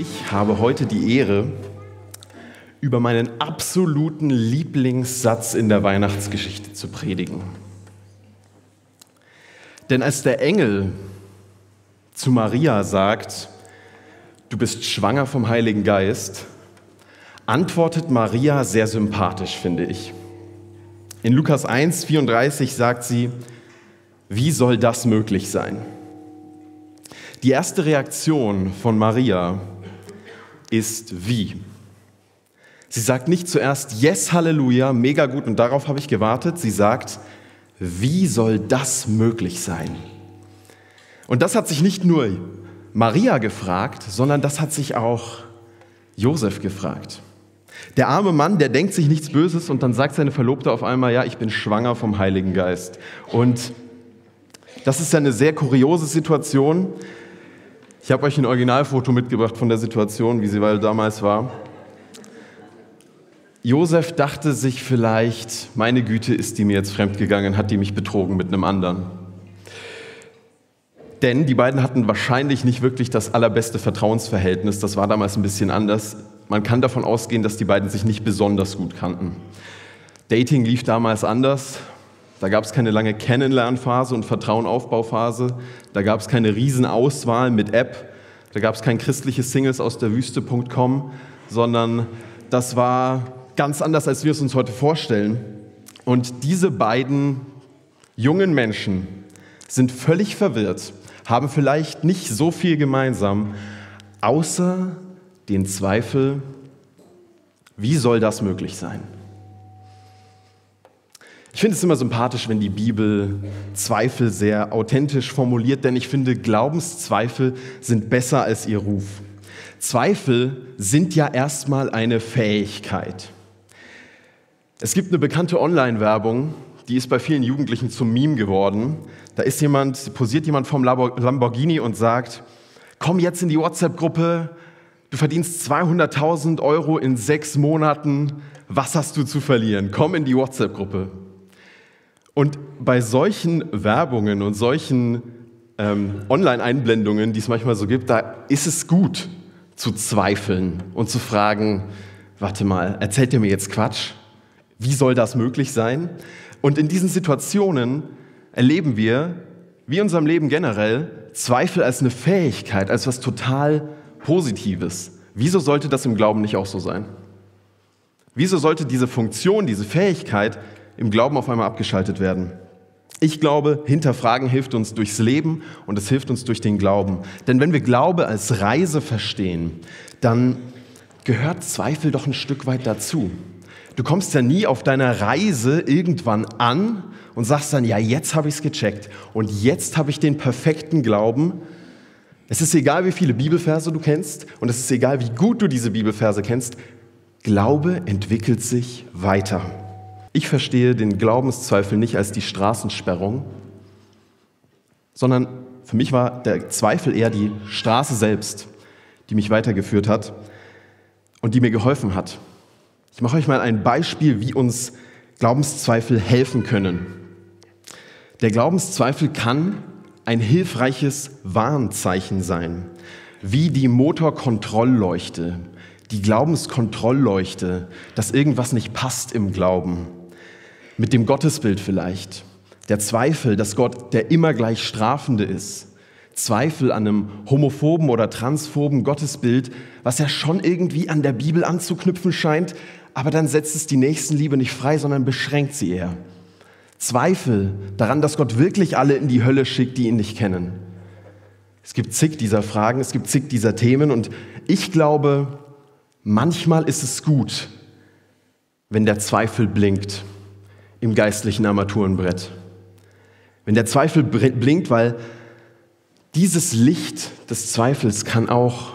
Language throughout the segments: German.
Ich habe heute die Ehre, über meinen absoluten Lieblingssatz in der Weihnachtsgeschichte zu predigen. Denn als der Engel zu Maria sagt, du bist schwanger vom Heiligen Geist, antwortet Maria sehr sympathisch, finde ich. In Lukas 1, 34 sagt sie, wie soll das möglich sein? Die erste Reaktion von Maria ist wie. Sie sagt nicht zuerst Yes, Halleluja, mega gut und darauf habe ich gewartet. Sie sagt, wie soll das möglich sein? Und das hat sich nicht nur Maria gefragt, sondern das hat sich auch Josef gefragt. Der arme Mann, der denkt sich nichts Böses und dann sagt seine Verlobte auf einmal, ja, ich bin schwanger vom Heiligen Geist. Und das ist ja eine sehr kuriose Situation. Ich habe euch ein Originalfoto mitgebracht von der Situation, wie sie damals war. Josef dachte sich vielleicht, meine Güte, ist die mir jetzt fremdgegangen, hat die mich betrogen mit einem anderen. Denn die beiden hatten wahrscheinlich nicht wirklich das allerbeste Vertrauensverhältnis, das war damals ein bisschen anders. Man kann davon ausgehen, dass die beiden sich nicht besonders gut kannten. Dating lief damals anders. Da gab es keine lange Kennenlernphase und Vertrauenaufbauphase. Da gab es keine Riesenauswahl mit App. Da gab es kein christliches Singles aus der Wüste.com, sondern das war ganz anders, als wir es uns heute vorstellen. Und diese beiden jungen Menschen sind völlig verwirrt, haben vielleicht nicht so viel gemeinsam, außer den Zweifel, wie soll das möglich sein? Ich finde es immer sympathisch, wenn die Bibel Zweifel sehr authentisch formuliert, denn ich finde, Glaubenszweifel sind besser als ihr Ruf. Zweifel sind ja erstmal eine Fähigkeit. Es gibt eine bekannte Online-Werbung, die ist bei vielen Jugendlichen zum Meme geworden. Da ist jemand, posiert jemand vom Lamborghini und sagt, komm jetzt in die WhatsApp-Gruppe, du verdienst 200.000 Euro in sechs Monaten, was hast du zu verlieren? Komm in die WhatsApp-Gruppe. Und bei solchen Werbungen und solchen ähm, Online-Einblendungen, die es manchmal so gibt, da ist es gut zu zweifeln und zu fragen, warte mal, erzählt ihr mir jetzt Quatsch? Wie soll das möglich sein? Und in diesen Situationen erleben wir, wie in unserem Leben generell, Zweifel als eine Fähigkeit, als was total Positives. Wieso sollte das im Glauben nicht auch so sein? Wieso sollte diese Funktion, diese Fähigkeit im Glauben auf einmal abgeschaltet werden. Ich glaube, hinterfragen hilft uns durchs Leben und es hilft uns durch den Glauben. Denn wenn wir Glaube als Reise verstehen, dann gehört Zweifel doch ein Stück weit dazu. Du kommst ja nie auf deiner Reise irgendwann an und sagst dann, ja, jetzt habe ich es gecheckt und jetzt habe ich den perfekten Glauben. Es ist egal, wie viele Bibelverse du kennst und es ist egal, wie gut du diese Bibelverse kennst. Glaube entwickelt sich weiter. Ich verstehe den Glaubenszweifel nicht als die Straßensperrung, sondern für mich war der Zweifel eher die Straße selbst, die mich weitergeführt hat und die mir geholfen hat. Ich mache euch mal ein Beispiel, wie uns Glaubenszweifel helfen können. Der Glaubenszweifel kann ein hilfreiches Warnzeichen sein, wie die Motorkontrollleuchte, die Glaubenskontrollleuchte, dass irgendwas nicht passt im Glauben mit dem Gottesbild vielleicht. Der Zweifel, dass Gott der immer gleich Strafende ist. Zweifel an einem homophoben oder transphoben Gottesbild, was ja schon irgendwie an der Bibel anzuknüpfen scheint, aber dann setzt es die Nächstenliebe nicht frei, sondern beschränkt sie eher. Zweifel daran, dass Gott wirklich alle in die Hölle schickt, die ihn nicht kennen. Es gibt zig dieser Fragen, es gibt zig dieser Themen und ich glaube, manchmal ist es gut, wenn der Zweifel blinkt im geistlichen Armaturenbrett. Wenn der Zweifel blinkt, weil dieses Licht des Zweifels kann auch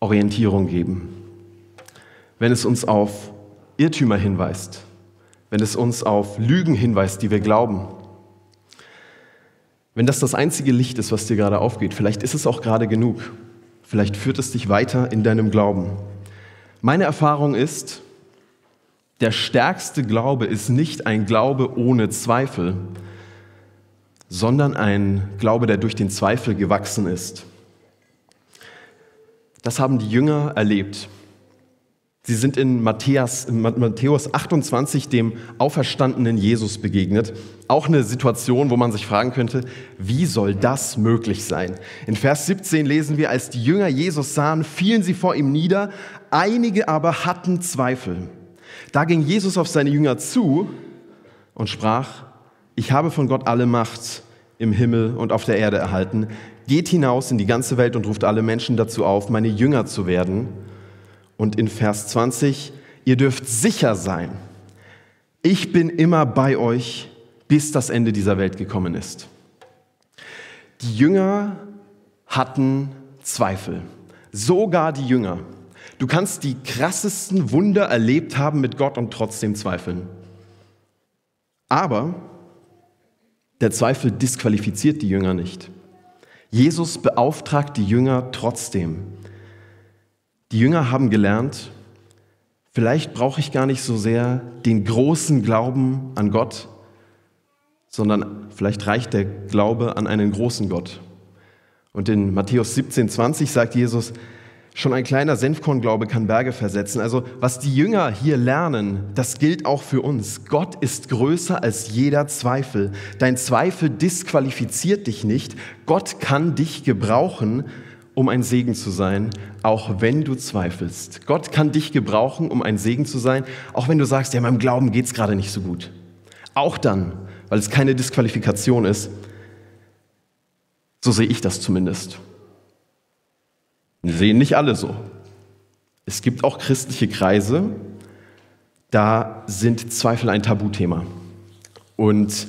Orientierung geben. Wenn es uns auf Irrtümer hinweist, wenn es uns auf Lügen hinweist, die wir glauben. Wenn das das einzige Licht ist, was dir gerade aufgeht, vielleicht ist es auch gerade genug. Vielleicht führt es dich weiter in deinem Glauben. Meine Erfahrung ist, der stärkste Glaube ist nicht ein Glaube ohne Zweifel, sondern ein Glaube, der durch den Zweifel gewachsen ist. Das haben die Jünger erlebt. Sie sind in Matthäus, in Matthäus 28 dem auferstandenen Jesus begegnet. Auch eine Situation, wo man sich fragen könnte, wie soll das möglich sein? In Vers 17 lesen wir, als die Jünger Jesus sahen, fielen sie vor ihm nieder, einige aber hatten Zweifel. Da ging Jesus auf seine Jünger zu und sprach, ich habe von Gott alle Macht im Himmel und auf der Erde erhalten. Geht hinaus in die ganze Welt und ruft alle Menschen dazu auf, meine Jünger zu werden. Und in Vers 20, ihr dürft sicher sein, ich bin immer bei euch, bis das Ende dieser Welt gekommen ist. Die Jünger hatten Zweifel, sogar die Jünger. Du kannst die krassesten Wunder erlebt haben mit Gott und trotzdem zweifeln. Aber der Zweifel disqualifiziert die Jünger nicht. Jesus beauftragt die Jünger trotzdem. Die Jünger haben gelernt, vielleicht brauche ich gar nicht so sehr den großen Glauben an Gott, sondern vielleicht reicht der Glaube an einen großen Gott. Und in Matthäus 17, 20 sagt Jesus, Schon ein kleiner Senfkornglaube kann Berge versetzen. Also was die Jünger hier lernen, das gilt auch für uns. Gott ist größer als jeder Zweifel. Dein Zweifel disqualifiziert dich nicht. Gott kann dich gebrauchen, um ein Segen zu sein, auch wenn du zweifelst. Gott kann dich gebrauchen, um ein Segen zu sein, auch wenn du sagst, ja, meinem Glauben geht es gerade nicht so gut. Auch dann, weil es keine Disqualifikation ist. So sehe ich das zumindest. Sehen nicht alle so. Es gibt auch christliche Kreise, da sind Zweifel ein Tabuthema. Und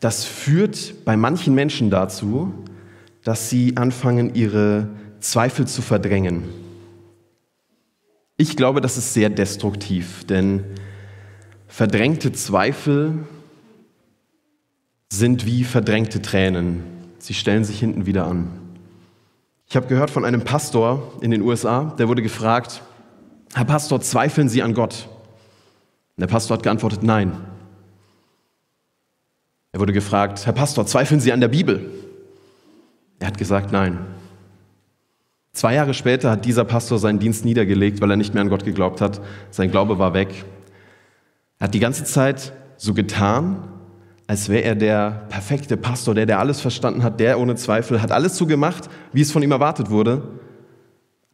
das führt bei manchen Menschen dazu, dass sie anfangen, ihre Zweifel zu verdrängen. Ich glaube, das ist sehr destruktiv, denn verdrängte Zweifel sind wie verdrängte Tränen. Sie stellen sich hinten wieder an. Ich habe gehört von einem Pastor in den USA, der wurde gefragt, Herr Pastor, zweifeln Sie an Gott? Und der Pastor hat geantwortet, nein. Er wurde gefragt, Herr Pastor, zweifeln Sie an der Bibel? Er hat gesagt, nein. Zwei Jahre später hat dieser Pastor seinen Dienst niedergelegt, weil er nicht mehr an Gott geglaubt hat. Sein Glaube war weg. Er hat die ganze Zeit so getan, als wäre er der perfekte Pastor, der, der alles verstanden hat, der ohne Zweifel hat alles so gemacht, wie es von ihm erwartet wurde,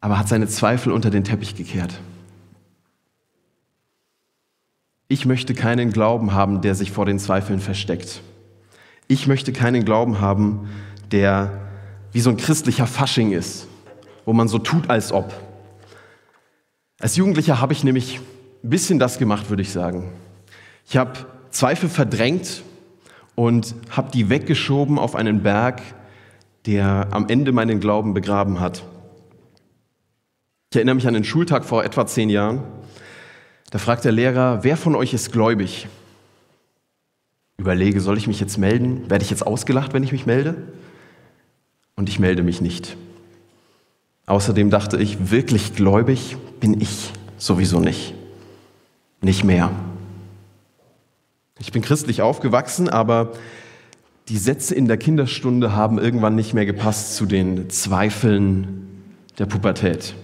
aber hat seine Zweifel unter den Teppich gekehrt. Ich möchte keinen Glauben haben, der sich vor den Zweifeln versteckt. Ich möchte keinen Glauben haben, der wie so ein christlicher Fasching ist, wo man so tut, als ob. Als Jugendlicher habe ich nämlich ein bisschen das gemacht, würde ich sagen. Ich habe Zweifel verdrängt und habe die weggeschoben auf einen Berg, der am Ende meinen Glauben begraben hat. Ich erinnere mich an den Schultag vor etwa zehn Jahren. Da fragt der Lehrer, wer von euch ist gläubig? Überlege, soll ich mich jetzt melden? Werde ich jetzt ausgelacht, wenn ich mich melde? Und ich melde mich nicht. Außerdem dachte ich, wirklich gläubig bin ich sowieso nicht. Nicht mehr. Ich bin christlich aufgewachsen, aber die Sätze in der Kinderstunde haben irgendwann nicht mehr gepasst zu den Zweifeln der Pubertät.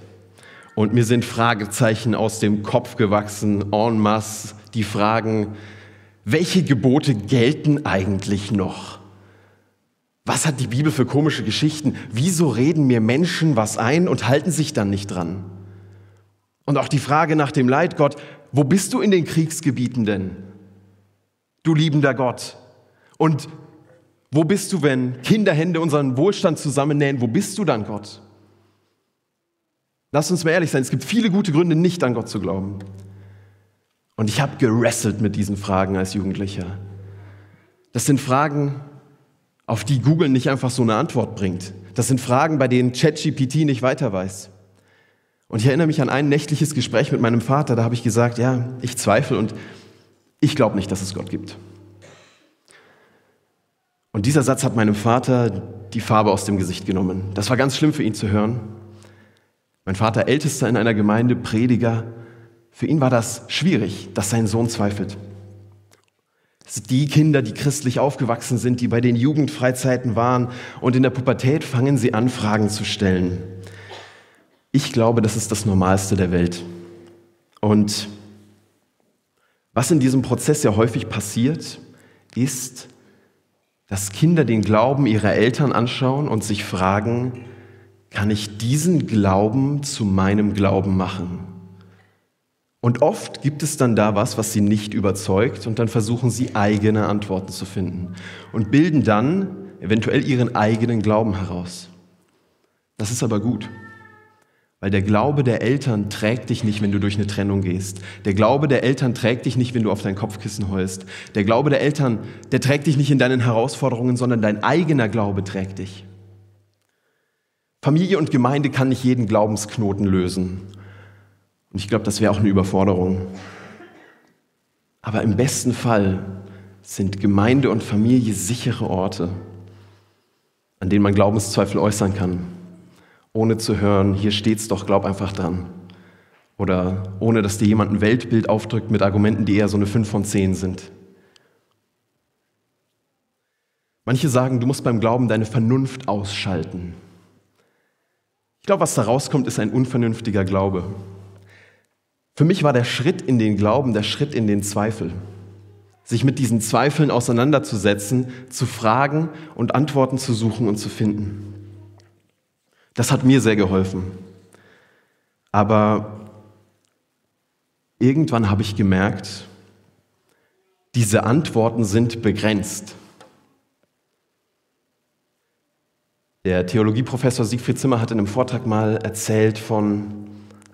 Und mir sind Fragezeichen aus dem Kopf gewachsen, en masse, die Fragen, welche Gebote gelten eigentlich noch? Was hat die Bibel für komische Geschichten? Wieso reden mir Menschen was ein und halten sich dann nicht dran? Und auch die Frage nach dem Leid, Gott, wo bist du in den Kriegsgebieten denn? Du liebender Gott? Und wo bist du, wenn Kinderhände unseren Wohlstand zusammennähen? Wo bist du dann, Gott? Lass uns mal ehrlich sein, es gibt viele gute Gründe, nicht an Gott zu glauben. Und ich habe gerasselt mit diesen Fragen als Jugendlicher. Das sind Fragen, auf die Google nicht einfach so eine Antwort bringt. Das sind Fragen, bei denen ChatGPT nicht weiter weiß. Und ich erinnere mich an ein nächtliches Gespräch mit meinem Vater, da habe ich gesagt, ja, ich zweifle und ich glaube nicht, dass es Gott gibt. Und dieser Satz hat meinem Vater die Farbe aus dem Gesicht genommen. Das war ganz schlimm für ihn zu hören. Mein Vater, ältester in einer Gemeinde, Prediger, für ihn war das schwierig, dass sein Sohn zweifelt. Die Kinder, die christlich aufgewachsen sind, die bei den Jugendfreizeiten waren und in der Pubertät fangen sie an, Fragen zu stellen. Ich glaube, das ist das Normalste der Welt. Und was in diesem Prozess ja häufig passiert, ist, dass Kinder den Glauben ihrer Eltern anschauen und sich fragen, kann ich diesen Glauben zu meinem Glauben machen? Und oft gibt es dann da was, was sie nicht überzeugt und dann versuchen sie eigene Antworten zu finden und bilden dann eventuell ihren eigenen Glauben heraus. Das ist aber gut. Weil der Glaube der Eltern trägt dich nicht, wenn du durch eine Trennung gehst. Der Glaube der Eltern trägt dich nicht, wenn du auf dein Kopfkissen heulst. Der Glaube der Eltern, der trägt dich nicht in deinen Herausforderungen, sondern dein eigener Glaube trägt dich. Familie und Gemeinde kann nicht jeden Glaubensknoten lösen. Und ich glaube, das wäre auch eine Überforderung. Aber im besten Fall sind Gemeinde und Familie sichere Orte, an denen man Glaubenszweifel äußern kann ohne zu hören, hier steht's doch, glaub einfach dran. Oder ohne dass dir jemand ein Weltbild aufdrückt mit Argumenten, die eher so eine 5 von 10 sind. Manche sagen, du musst beim Glauben deine Vernunft ausschalten. Ich glaube, was da rauskommt, ist ein unvernünftiger Glaube. Für mich war der Schritt in den Glauben der Schritt in den Zweifel. Sich mit diesen Zweifeln auseinanderzusetzen, zu fragen und Antworten zu suchen und zu finden. Das hat mir sehr geholfen. Aber irgendwann habe ich gemerkt, diese Antworten sind begrenzt. Der Theologieprofessor Siegfried Zimmer hat in einem Vortrag mal erzählt von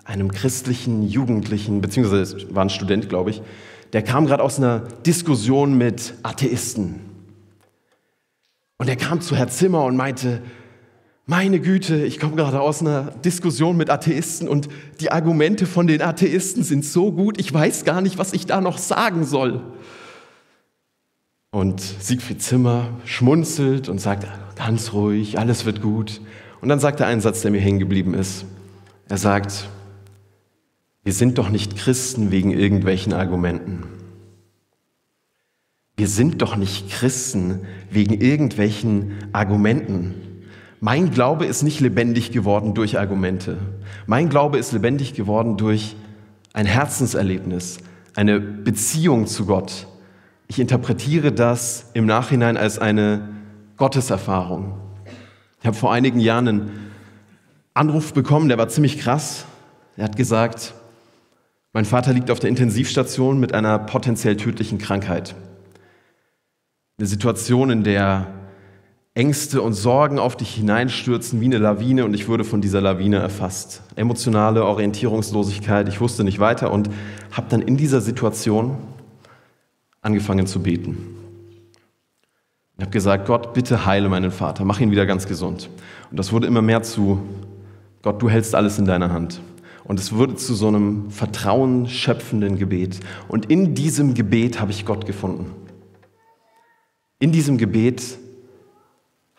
einem christlichen Jugendlichen, beziehungsweise war ein Student, glaube ich, der kam gerade aus einer Diskussion mit Atheisten. Und er kam zu Herr Zimmer und meinte, meine Güte, ich komme gerade aus einer Diskussion mit Atheisten und die Argumente von den Atheisten sind so gut, ich weiß gar nicht, was ich da noch sagen soll. Und Siegfried Zimmer schmunzelt und sagt, ganz ruhig, alles wird gut. Und dann sagt er einen Satz, der mir hängen geblieben ist. Er sagt, wir sind doch nicht Christen wegen irgendwelchen Argumenten. Wir sind doch nicht Christen wegen irgendwelchen Argumenten. Mein Glaube ist nicht lebendig geworden durch Argumente. Mein Glaube ist lebendig geworden durch ein Herzenserlebnis, eine Beziehung zu Gott. Ich interpretiere das im Nachhinein als eine Gotteserfahrung. Ich habe vor einigen Jahren einen Anruf bekommen, der war ziemlich krass. Er hat gesagt, mein Vater liegt auf der Intensivstation mit einer potenziell tödlichen Krankheit. Eine Situation, in der Ängste und Sorgen auf dich hineinstürzen wie eine Lawine und ich wurde von dieser Lawine erfasst. Emotionale Orientierungslosigkeit, ich wusste nicht weiter und habe dann in dieser Situation angefangen zu beten. Ich habe gesagt, Gott, bitte heile meinen Vater, mach ihn wieder ganz gesund. Und das wurde immer mehr zu, Gott, du hältst alles in deiner Hand. Und es wurde zu so einem vertrauen schöpfenden Gebet. Und in diesem Gebet habe ich Gott gefunden. In diesem Gebet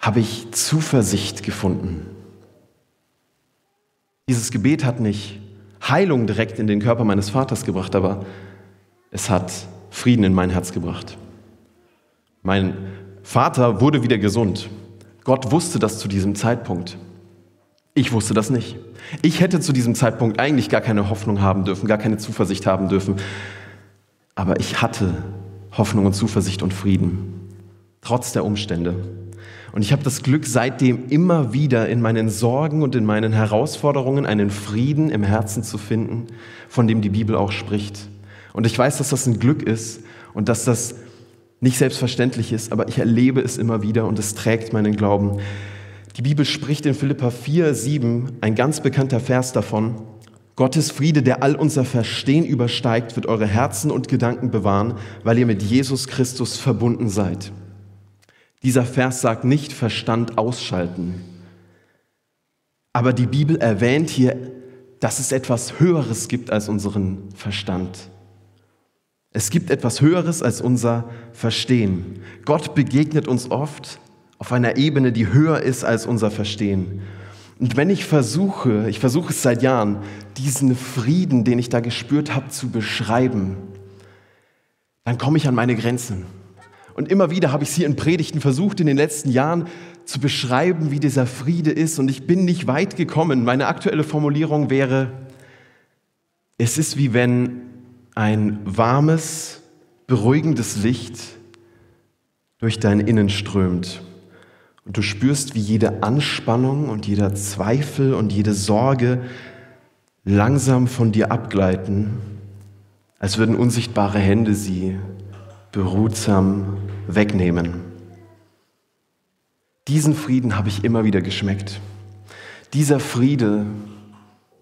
habe ich Zuversicht gefunden. Dieses Gebet hat nicht Heilung direkt in den Körper meines Vaters gebracht, aber es hat Frieden in mein Herz gebracht. Mein Vater wurde wieder gesund. Gott wusste das zu diesem Zeitpunkt. Ich wusste das nicht. Ich hätte zu diesem Zeitpunkt eigentlich gar keine Hoffnung haben dürfen, gar keine Zuversicht haben dürfen. Aber ich hatte Hoffnung und Zuversicht und Frieden, trotz der Umstände. Und ich habe das Glück, seitdem immer wieder in meinen Sorgen und in meinen Herausforderungen einen Frieden im Herzen zu finden, von dem die Bibel auch spricht. Und ich weiß, dass das ein Glück ist und dass das nicht selbstverständlich ist, aber ich erlebe es immer wieder und es trägt meinen Glauben. Die Bibel spricht in Philippa 4, 7, ein ganz bekannter Vers davon, Gottes Friede, der all unser Verstehen übersteigt, wird eure Herzen und Gedanken bewahren, weil ihr mit Jesus Christus verbunden seid. Dieser Vers sagt nicht Verstand ausschalten. Aber die Bibel erwähnt hier, dass es etwas Höheres gibt als unseren Verstand. Es gibt etwas Höheres als unser Verstehen. Gott begegnet uns oft auf einer Ebene, die höher ist als unser Verstehen. Und wenn ich versuche, ich versuche es seit Jahren, diesen Frieden, den ich da gespürt habe, zu beschreiben, dann komme ich an meine Grenzen. Und immer wieder habe ich es hier in Predigten versucht, in den letzten Jahren zu beschreiben, wie dieser Friede ist und ich bin nicht weit gekommen. Meine aktuelle Formulierung wäre, es ist wie wenn ein warmes, beruhigendes Licht durch dein Innen strömt und du spürst, wie jede Anspannung und jeder Zweifel und jede Sorge langsam von dir abgleiten, als würden unsichtbare Hände sie behutsam wegnehmen. Diesen Frieden habe ich immer wieder geschmeckt. Dieser Friede,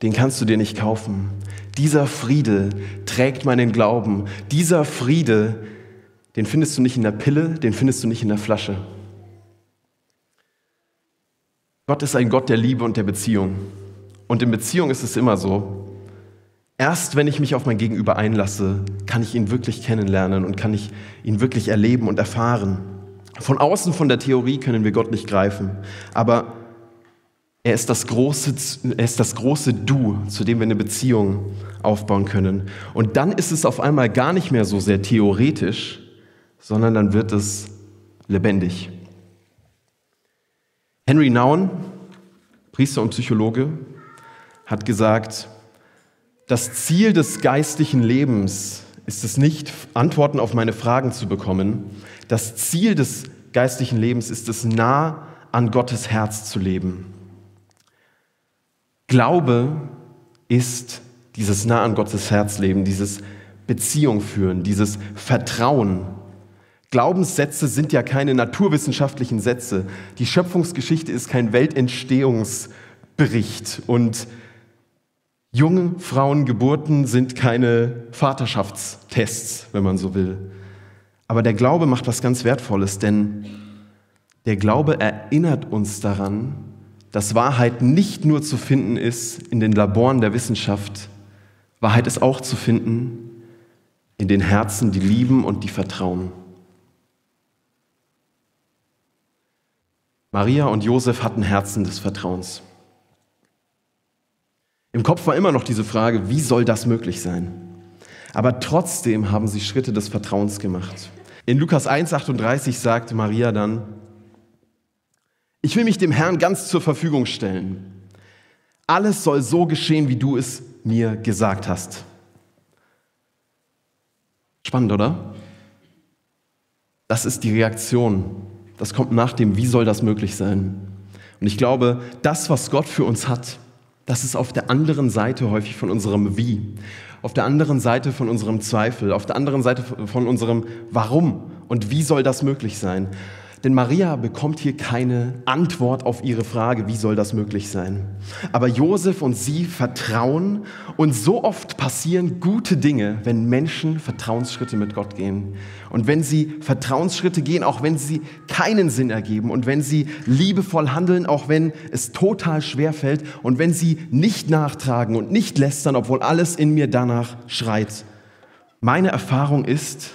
den kannst du dir nicht kaufen. Dieser Friede trägt meinen Glauben. Dieser Friede, den findest du nicht in der Pille, den findest du nicht in der Flasche. Gott ist ein Gott der Liebe und der Beziehung. Und in Beziehung ist es immer so, erst wenn ich mich auf mein Gegenüber einlasse, kann ich ihn wirklich kennenlernen und kann ich ihn wirklich erleben und erfahren. Von außen, von der Theorie können wir Gott nicht greifen, aber er ist das große, er ist das große Du, zu dem wir eine Beziehung aufbauen können. Und dann ist es auf einmal gar nicht mehr so sehr theoretisch, sondern dann wird es lebendig. Henry Nouwen, Priester und Psychologe, hat gesagt, das Ziel des geistlichen Lebens ist es nicht, Antworten auf meine Fragen zu bekommen. Das Ziel des geistlichen Lebens ist es, nah an Gottes Herz zu leben. Glaube ist dieses nah an Gottes Herz leben, dieses Beziehung führen, dieses Vertrauen. Glaubenssätze sind ja keine naturwissenschaftlichen Sätze. Die Schöpfungsgeschichte ist kein Weltentstehungsbericht und junge Frauengeburten sind keine Vaterschaftstests, wenn man so will. Aber der Glaube macht was ganz Wertvolles, denn der Glaube erinnert uns daran, dass Wahrheit nicht nur zu finden ist in den Laboren der Wissenschaft, Wahrheit ist auch zu finden in den Herzen, die lieben und die vertrauen. Maria und Josef hatten Herzen des Vertrauens. Im Kopf war immer noch diese Frage, wie soll das möglich sein? Aber trotzdem haben sie Schritte des Vertrauens gemacht. In Lukas 1,38 sagt Maria dann, ich will mich dem Herrn ganz zur Verfügung stellen. Alles soll so geschehen, wie du es mir gesagt hast. Spannend, oder? Das ist die Reaktion. Das kommt nach dem, wie soll das möglich sein? Und ich glaube, das, was Gott für uns hat, das ist auf der anderen Seite häufig von unserem Wie auf der anderen Seite von unserem Zweifel, auf der anderen Seite von unserem Warum und wie soll das möglich sein. Denn Maria bekommt hier keine Antwort auf ihre Frage, wie soll das möglich sein. Aber Josef und sie vertrauen und so oft passieren gute Dinge, wenn Menschen Vertrauensschritte mit Gott gehen. Und wenn sie Vertrauensschritte gehen, auch wenn sie keinen Sinn ergeben und wenn sie liebevoll handeln, auch wenn es total schwer fällt und wenn sie nicht nachtragen und nicht lästern, obwohl alles in mir danach schreit. Meine Erfahrung ist,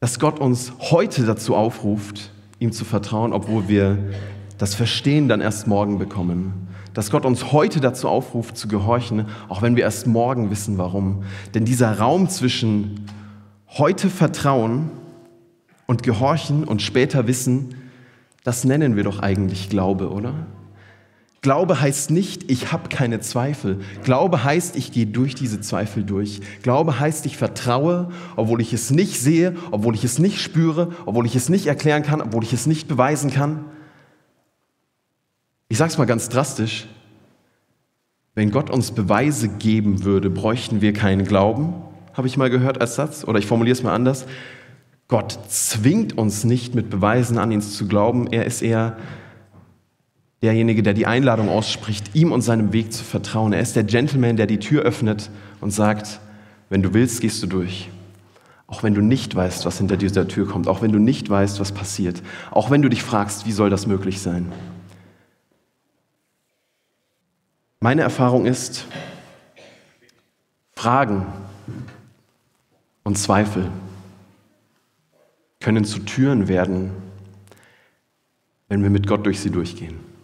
dass Gott uns heute dazu aufruft, ihm zu vertrauen, obwohl wir das Verstehen dann erst morgen bekommen. Dass Gott uns heute dazu aufruft, zu gehorchen, auch wenn wir erst morgen wissen, warum. Denn dieser Raum zwischen heute Vertrauen und Gehorchen und später Wissen, das nennen wir doch eigentlich Glaube, oder? Glaube heißt nicht, ich habe keine Zweifel. Glaube heißt, ich gehe durch diese Zweifel durch. Glaube heißt, ich vertraue, obwohl ich es nicht sehe, obwohl ich es nicht spüre, obwohl ich es nicht erklären kann, obwohl ich es nicht beweisen kann. Ich sage es mal ganz drastisch. Wenn Gott uns Beweise geben würde, bräuchten wir keinen Glauben, habe ich mal gehört als Satz. Oder ich formuliere es mal anders. Gott zwingt uns nicht mit Beweisen an ihn zu glauben. Er ist eher derjenige, der die Einladung ausspricht, ihm und seinem Weg zu vertrauen. Er ist der Gentleman, der die Tür öffnet und sagt, wenn du willst, gehst du durch. Auch wenn du nicht weißt, was hinter dieser Tür kommt, auch wenn du nicht weißt, was passiert, auch wenn du dich fragst, wie soll das möglich sein. Meine Erfahrung ist, Fragen und Zweifel können zu Türen werden, wenn wir mit Gott durch sie durchgehen.